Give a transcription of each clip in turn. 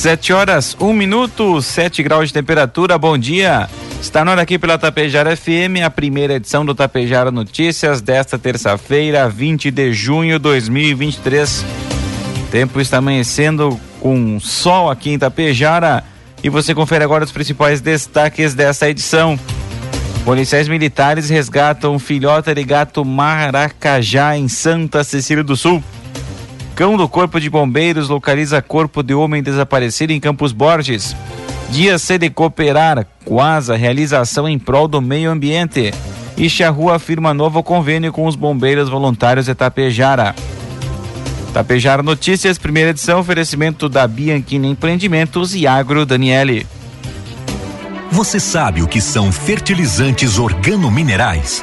Sete horas, um minuto, sete graus de temperatura. Bom dia. Está na hora aqui pela Tapejara FM, a primeira edição do Tapejara Notícias desta terça-feira, 20 de junho de 2023. O tempo está amanhecendo com sol aqui em Tapejara e você confere agora os principais destaques desta edição. Policiais militares resgatam filhota de gato maracajá em Santa Cecília do Sul. Cão do Corpo de Bombeiros localiza corpo de homem desaparecido em Campos Borges. Dia C de Cooperar, quase realização em prol do meio ambiente. E Rua afirma novo convênio com os bombeiros voluntários de Tapejara. Tapejara Notícias, primeira edição, oferecimento da Bianchini Empreendimentos e Agro Daniele. Você sabe o que são fertilizantes organominerais?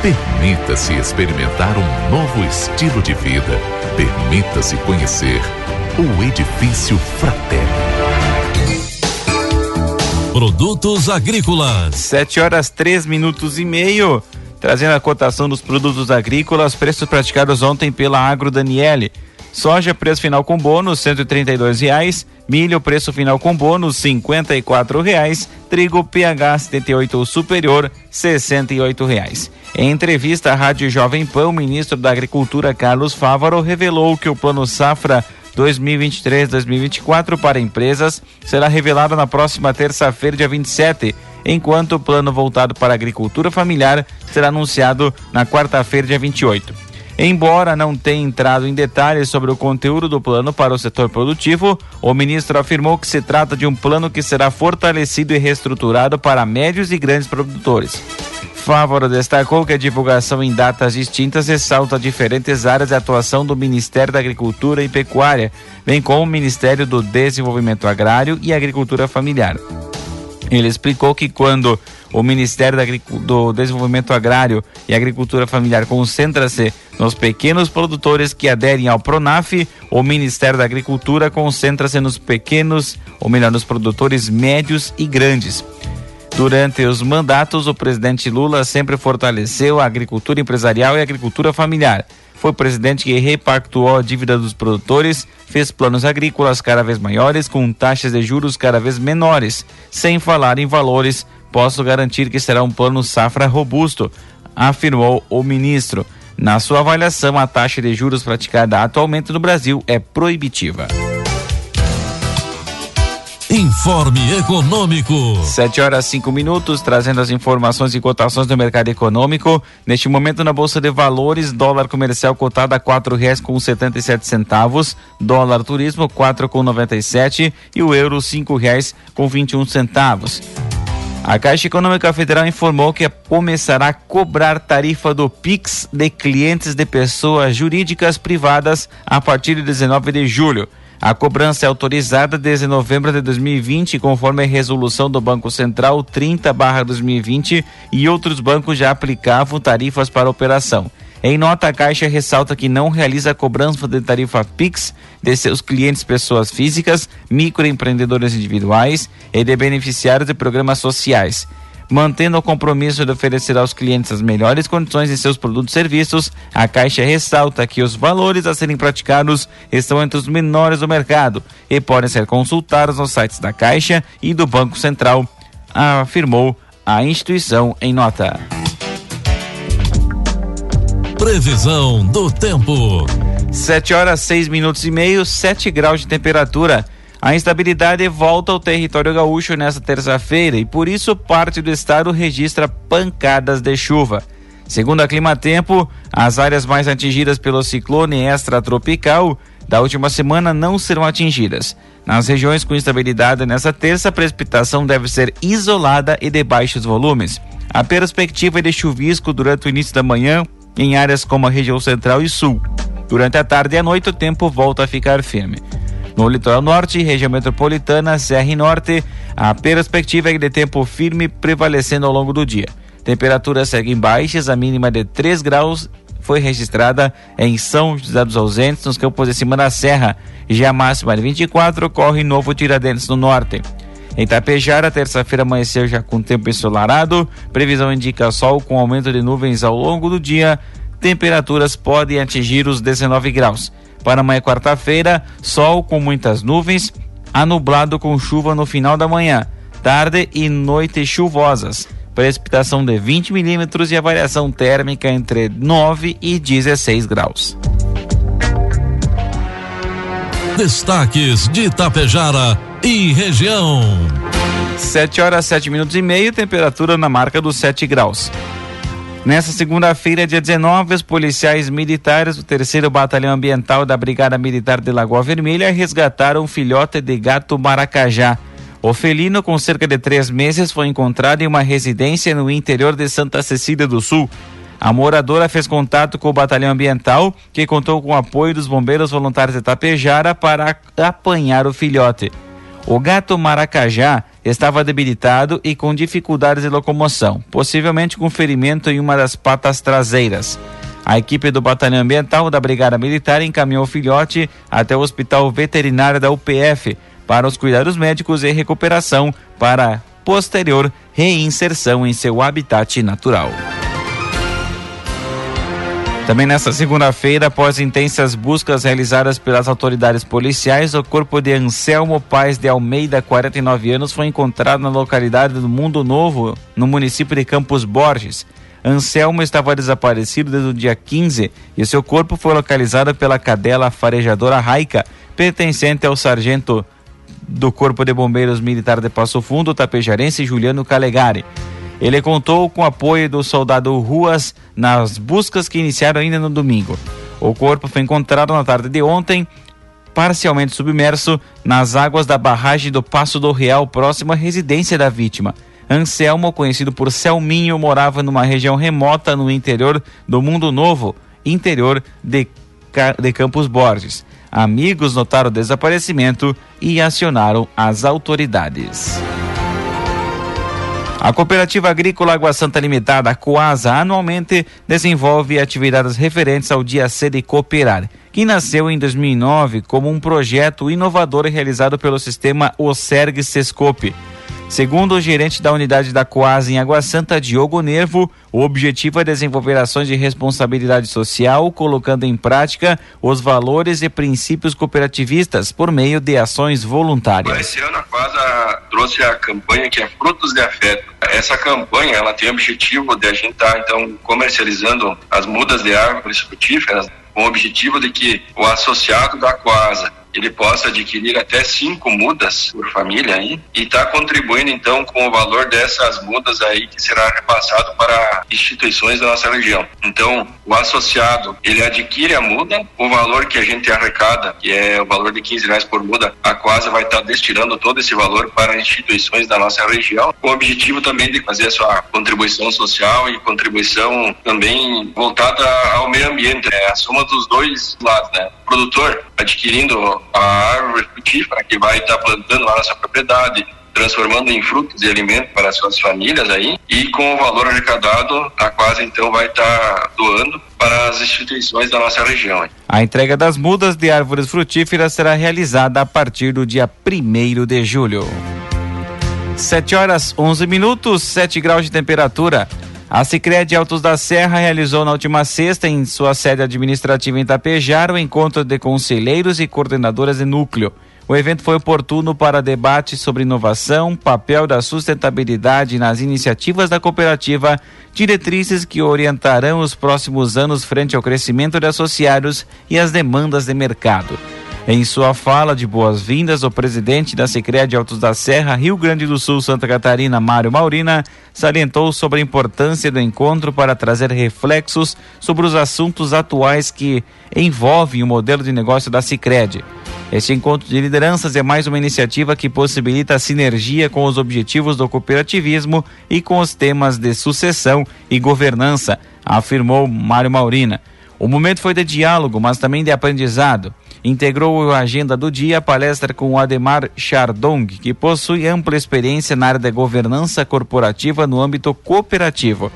Permita-se experimentar um novo estilo de vida. Permita-se conhecer o Edifício Fratelli. Produtos agrícolas. Sete horas três minutos e meio. Trazendo a cotação dos produtos agrícolas, preços praticados ontem pela Agro Daniele. Soja, preço final com bônus, R$ reais. Milho, preço final com bônus, R$ reais. Trigo, pH 78 ou superior, R$ reais. Em entrevista à Rádio Jovem Pan, o ministro da Agricultura, Carlos Fávaro, revelou que o Plano Safra 2023-2024 para empresas será revelado na próxima terça-feira, dia 27, enquanto o plano voltado para a agricultura familiar será anunciado na quarta-feira, dia 28. Embora não tenha entrado em detalhes sobre o conteúdo do plano para o setor produtivo, o ministro afirmou que se trata de um plano que será fortalecido e reestruturado para médios e grandes produtores. Fávoro destacou que a divulgação em datas distintas ressalta diferentes áreas de atuação do Ministério da Agricultura e Pecuária, bem como o Ministério do Desenvolvimento Agrário e Agricultura Familiar. Ele explicou que quando o Ministério do Desenvolvimento Agrário e Agricultura Familiar concentra-se nos pequenos produtores que aderem ao Pronaf, o Ministério da Agricultura concentra-se nos pequenos, ou melhor, nos produtores médios e grandes. Durante os mandatos, o presidente Lula sempre fortaleceu a agricultura empresarial e a agricultura familiar. Foi o presidente que repactuou a dívida dos produtores, fez planos agrícolas cada vez maiores com taxas de juros cada vez menores. Sem falar em valores, posso garantir que será um plano safra robusto, afirmou o ministro. Na sua avaliação, a taxa de juros praticada atualmente no Brasil é proibitiva. Informe Econômico. Sete horas cinco minutos, trazendo as informações e cotações do mercado econômico. Neste momento, na Bolsa de Valores, dólar comercial cotado a quatro reais com setenta e sete centavos, dólar turismo quatro com noventa e sete e o euro cinco reais com vinte e um centavos. A Caixa Econômica Federal informou que começará a cobrar tarifa do PIX de clientes de pessoas jurídicas privadas a partir de 19 de julho. A cobrança é autorizada desde novembro de 2020, conforme a resolução do Banco Central 30/2020 e outros bancos já aplicavam tarifas para a operação. Em nota, a Caixa ressalta que não realiza cobrança de tarifa Pix de seus clientes pessoas físicas, microempreendedores individuais e de beneficiários de programas sociais. Mantendo o compromisso de oferecer aos clientes as melhores condições em seus produtos e serviços, a Caixa ressalta que os valores a serem praticados estão entre os menores do mercado e podem ser consultados nos sites da Caixa e do Banco Central, afirmou a instituição em nota. Previsão do tempo. 7 horas 6 minutos e meio, 7 graus de temperatura. A instabilidade volta ao território gaúcho nesta terça-feira e por isso parte do estado registra pancadas de chuva. Segundo a Climatempo, as áreas mais atingidas pelo ciclone extratropical da última semana não serão atingidas. Nas regiões com instabilidade nessa terça, a precipitação deve ser isolada e de baixos volumes. A perspectiva é de chuvisco durante o início da manhã em áreas como a região central e sul. Durante a tarde e a noite, o tempo volta a ficar firme. No litoral norte, região metropolitana, Serra e Norte, a perspectiva é de tempo firme prevalecendo ao longo do dia. Temperaturas seguem baixas, a mínima de 3 graus foi registrada em São José dos Ausentes, nos campos de cima da Serra. Já a máxima de 24 ocorre em Novo Tiradentes, no norte. Em Tapejara, terça-feira amanheceu já com tempo ensolarado. Previsão indica sol com aumento de nuvens ao longo do dia. Temperaturas podem atingir os 19 graus. Para amanhã, quarta-feira, sol com muitas nuvens, anublado com chuva no final da manhã, tarde e noite chuvosas. Precipitação de 20 milímetros e a variação térmica entre 9 e 16 graus. Destaques de Itapejara e região. 7 horas 7 minutos e meio, temperatura na marca dos 7 graus. Nessa segunda-feira, dia 19, os policiais militares do 3 Batalhão Ambiental da Brigada Militar de Lagoa Vermelha resgataram um filhote de gato maracajá. O felino, com cerca de três meses, foi encontrado em uma residência no interior de Santa Cecília do Sul. A moradora fez contato com o batalhão ambiental, que contou com o apoio dos bombeiros voluntários de Tapejara para apanhar o filhote. O gato maracajá estava debilitado e com dificuldades de locomoção, possivelmente com ferimento em uma das patas traseiras. A equipe do Batalhão Ambiental da Brigada Militar encaminhou o filhote até o Hospital Veterinário da UPF para os cuidados médicos e recuperação para posterior reinserção em seu habitat natural. Também nesta segunda-feira, após intensas buscas realizadas pelas autoridades policiais, o corpo de Anselmo Paz de Almeida, 49 anos, foi encontrado na localidade do Mundo Novo, no município de Campos Borges. Anselmo estava desaparecido desde o dia 15 e seu corpo foi localizado pela cadela farejadora Raica, pertencente ao sargento do Corpo de Bombeiros Militar de Passo Fundo, tapejarense Juliano Calegari. Ele contou com o apoio do soldado Ruas nas buscas que iniciaram ainda no domingo. O corpo foi encontrado na tarde de ontem, parcialmente submerso nas águas da barragem do Passo do Real, próxima à residência da vítima. Anselmo, conhecido por Selminho, morava numa região remota no interior do Mundo Novo, interior de, de Campos Borges. Amigos notaram o desaparecimento e acionaram as autoridades. A Cooperativa Agrícola Água Santa Limitada, Coasa, anualmente desenvolve atividades referentes ao Dia C de Cooperar, que nasceu em 2009 como um projeto inovador realizado pelo sistema OSERG Sescope. Segundo o gerente da unidade da Coasa em Água Santa, Diogo Nervo, o objetivo é desenvolver ações de responsabilidade social, colocando em prática os valores e princípios cooperativistas por meio de ações voluntárias. Esse ano a Coasa trouxe a campanha que é Frutos de Afeto. Essa campanha ela tem o objetivo de a gente estar tá, então comercializando as mudas de árvores frutíferas com o objetivo de que o associado da Coasa ele possa adquirir até cinco mudas por família aí e está contribuindo então com o valor dessas mudas aí que será repassado para instituições da nossa região. Então, o associado ele adquire a muda, o valor que a gente arrecada, que é o valor de 15 reais por muda, a Quasa vai estar tá destinando todo esse valor para instituições da nossa região, com o objetivo também de fazer a sua contribuição social e contribuição também voltada ao meio ambiente, né? a soma dos dois lados, né? O produtor adquirindo a árvore frutífera que vai estar plantando lá na sua propriedade, transformando em frutos e alimento para as suas famílias aí, e com o valor arrecadado, a quase então vai estar doando para as instituições da nossa região. A entrega das mudas de árvores frutíferas será realizada a partir do dia 1 de julho. 7 horas 11 minutos, 7 graus de temperatura. A Sicredi Altos da Serra realizou na última sexta, em sua sede administrativa em Tapejar, o encontro de conselheiros e coordenadoras de núcleo. O evento foi oportuno para debate sobre inovação, papel da sustentabilidade nas iniciativas da cooperativa, diretrizes que orientarão os próximos anos frente ao crescimento de associados e as demandas de mercado. Em sua fala de boas-vindas, o presidente da Secretaria de Altos da Serra, Rio Grande do Sul, Santa Catarina, Mário Maurina, salientou sobre a importância do encontro para trazer reflexos sobre os assuntos atuais que envolvem o modelo de negócio da Sicredi. Este encontro de lideranças é mais uma iniciativa que possibilita a sinergia com os objetivos do cooperativismo e com os temas de sucessão e governança, afirmou Mário Maurina. O momento foi de diálogo, mas também de aprendizado integrou a agenda do dia a palestra com Ademar Chardong, que possui ampla experiência na área da governança corporativa no âmbito cooperativo.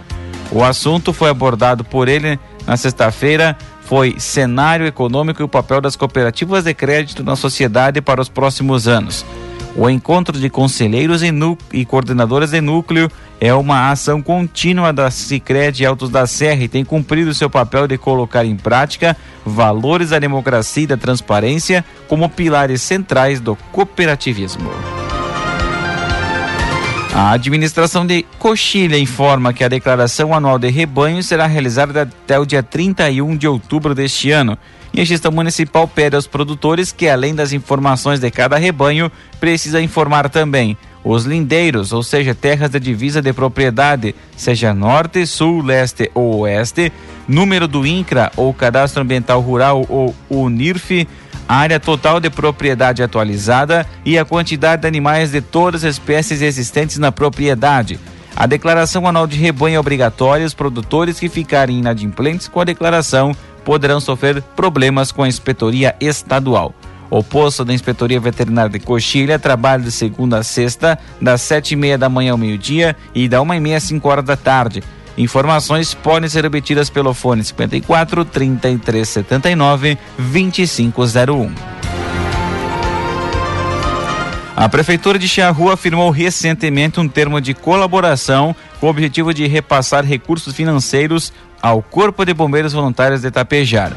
O assunto foi abordado por ele na sexta-feira, foi cenário econômico e o papel das cooperativas de crédito na sociedade para os próximos anos. O encontro de conselheiros e, e coordenadoras de núcleo é uma ação contínua da Sicredi Altos da Serra e tem cumprido seu papel de colocar em prática valores da democracia e da transparência como pilares centrais do cooperativismo. A administração de Coxilha informa que a declaração anual de rebanho será realizada até o dia 31 de outubro deste ano. E a gestão municipal pede aos produtores que, além das informações de cada rebanho, precisa informar também os lindeiros, ou seja, terras de divisa de propriedade, seja norte, sul, leste ou oeste, número do INCRA ou Cadastro Ambiental Rural ou UNIRF, área total de propriedade atualizada e a quantidade de animais de todas as espécies existentes na propriedade. A declaração anual de rebanho é obrigatória. Os produtores que ficarem inadimplentes com a declaração poderão sofrer problemas com a inspetoria estadual. O posto da Inspetoria Veterinária de Coxilha trabalha de segunda a sexta, das sete e meia da manhã ao meio-dia e da uma e meia às cinco horas da tarde. Informações podem ser obtidas pelo fone 54 33 79 2501. A Prefeitura de Charrua afirmou recentemente um termo de colaboração com o objetivo de repassar recursos financeiros ao Corpo de Bombeiros Voluntários de Tapejar.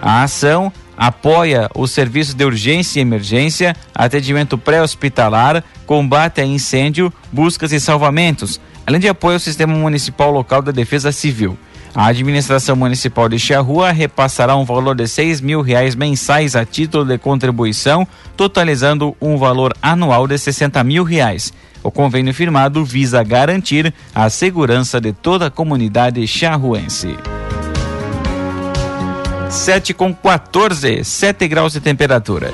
A ação apoia os serviços de urgência e emergência, atendimento pré-hospitalar, combate a incêndio, buscas e salvamentos, além de apoio ao Sistema Municipal Local da Defesa Civil. A administração municipal de Charrua repassará um valor de seis mil reais mensais a título de contribuição, totalizando um valor anual de 60 mil reais. O convênio firmado visa garantir a segurança de toda a comunidade charruense. 7 com 14, 7 graus de temperatura.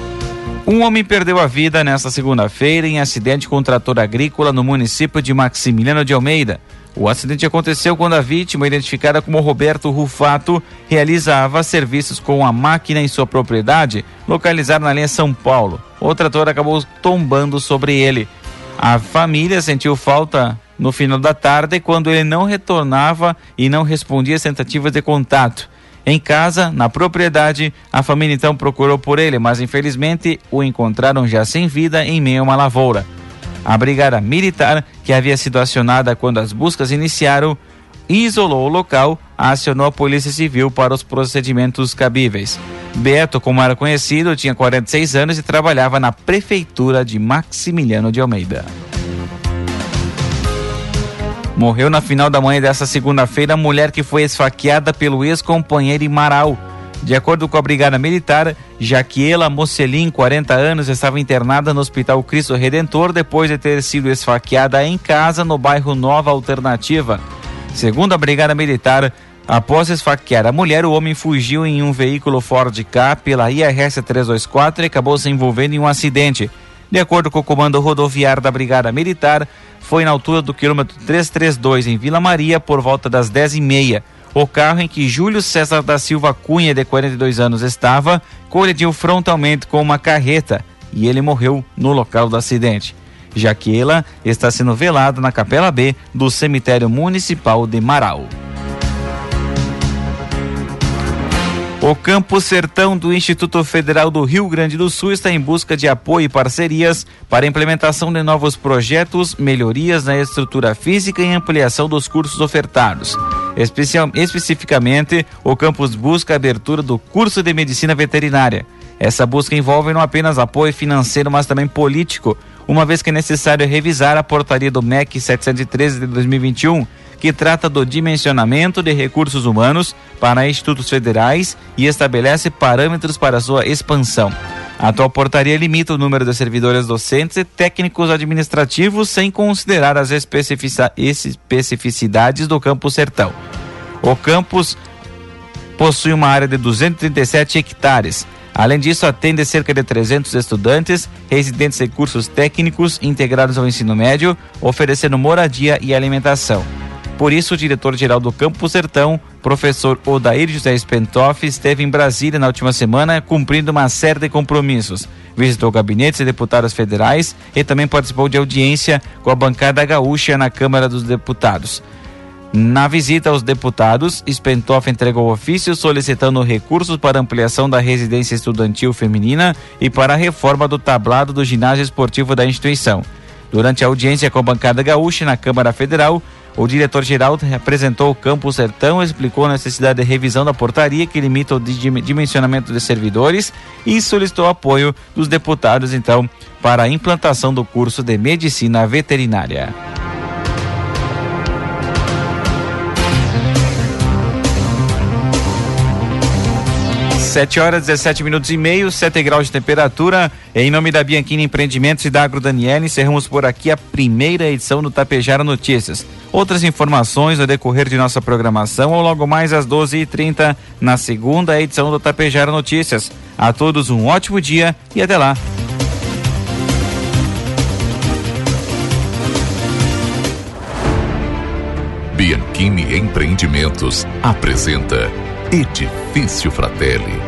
Um homem perdeu a vida nesta segunda-feira em acidente com um trator agrícola no município de Maximiliano de Almeida. O acidente aconteceu quando a vítima, identificada como Roberto Rufato, realizava serviços com a máquina em sua propriedade, localizada na linha São Paulo. O trator acabou tombando sobre ele. A família sentiu falta no final da tarde quando ele não retornava e não respondia às tentativas de contato. Em casa, na propriedade, a família então procurou por ele, mas infelizmente o encontraram já sem vida em meio a uma lavoura. A brigada militar, que havia sido acionada quando as buscas iniciaram, isolou o local, acionou a Polícia Civil para os procedimentos cabíveis. Beto, como era conhecido, tinha 46 anos e trabalhava na prefeitura de Maximiliano de Almeida. Morreu na final da manhã dessa segunda-feira a mulher que foi esfaqueada pelo ex-companheiro Imaral. De acordo com a Brigada Militar, Jaquiela Mocelin, 40 anos, estava internada no Hospital Cristo Redentor depois de ter sido esfaqueada em casa no bairro Nova Alternativa. Segundo a Brigada Militar, após esfaquear a mulher, o homem fugiu em um veículo Ford K pela IRS 324 e acabou se envolvendo em um acidente. De acordo com o comando rodoviário da Brigada Militar, foi na altura do quilômetro 332 em Vila Maria por volta das 10h30. O carro em que Júlio César da Silva Cunha, de 42 anos, estava, colidiu frontalmente com uma carreta e ele morreu no local do acidente. Jaquela está sendo velada na Capela B do Cemitério Municipal de Marau. O Campo Sertão do Instituto Federal do Rio Grande do Sul está em busca de apoio e parcerias para a implementação de novos projetos, melhorias na estrutura física e ampliação dos cursos ofertados. Especial, especificamente, o campus busca a abertura do curso de medicina veterinária. Essa busca envolve não apenas apoio financeiro, mas também político, uma vez que é necessário revisar a portaria do MEC 713 de 2021 que trata do dimensionamento de recursos humanos para institutos federais e estabelece parâmetros para sua expansão. A atual portaria limita o número de servidores docentes e técnicos administrativos sem considerar as especificidades do campus sertão. O campus possui uma área de 237 hectares. Além disso, atende cerca de 300 estudantes, residentes em cursos técnicos integrados ao ensino médio, oferecendo moradia e alimentação. Por isso, o diretor-geral do Campo Sertão, professor Odair José Spentoff, esteve em Brasília na última semana cumprindo uma série de compromissos. Visitou gabinetes de deputados federais e também participou de audiência com a bancada gaúcha na Câmara dos Deputados. Na visita aos deputados, Spentoff entregou ofício solicitando recursos para ampliação da residência estudantil feminina e para a reforma do tablado do ginásio esportivo da instituição. Durante a audiência com a bancada gaúcha na Câmara Federal, o diretor-geral apresentou o Campo Sertão, explicou a necessidade de revisão da portaria que limita o dimensionamento de servidores e solicitou apoio dos deputados, então, para a implantação do curso de medicina veterinária. 7 horas 17 minutos e meio, 7 graus de temperatura. Em nome da Bianchini Empreendimentos e da Agro Daniela, encerramos por aqui a primeira edição do Tapejara Notícias. Outras informações no decorrer de nossa programação ou logo mais às 12h30 na segunda edição do Tapejara Notícias. A todos um ótimo dia e até lá. Bianchini Empreendimentos apresenta Edifício Fratelli.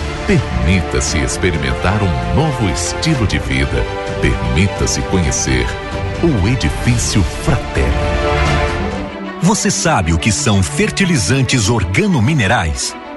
Permita-se experimentar um novo estilo de vida. Permita-se conhecer o Edifício Fraterno. Você sabe o que são fertilizantes organominerais?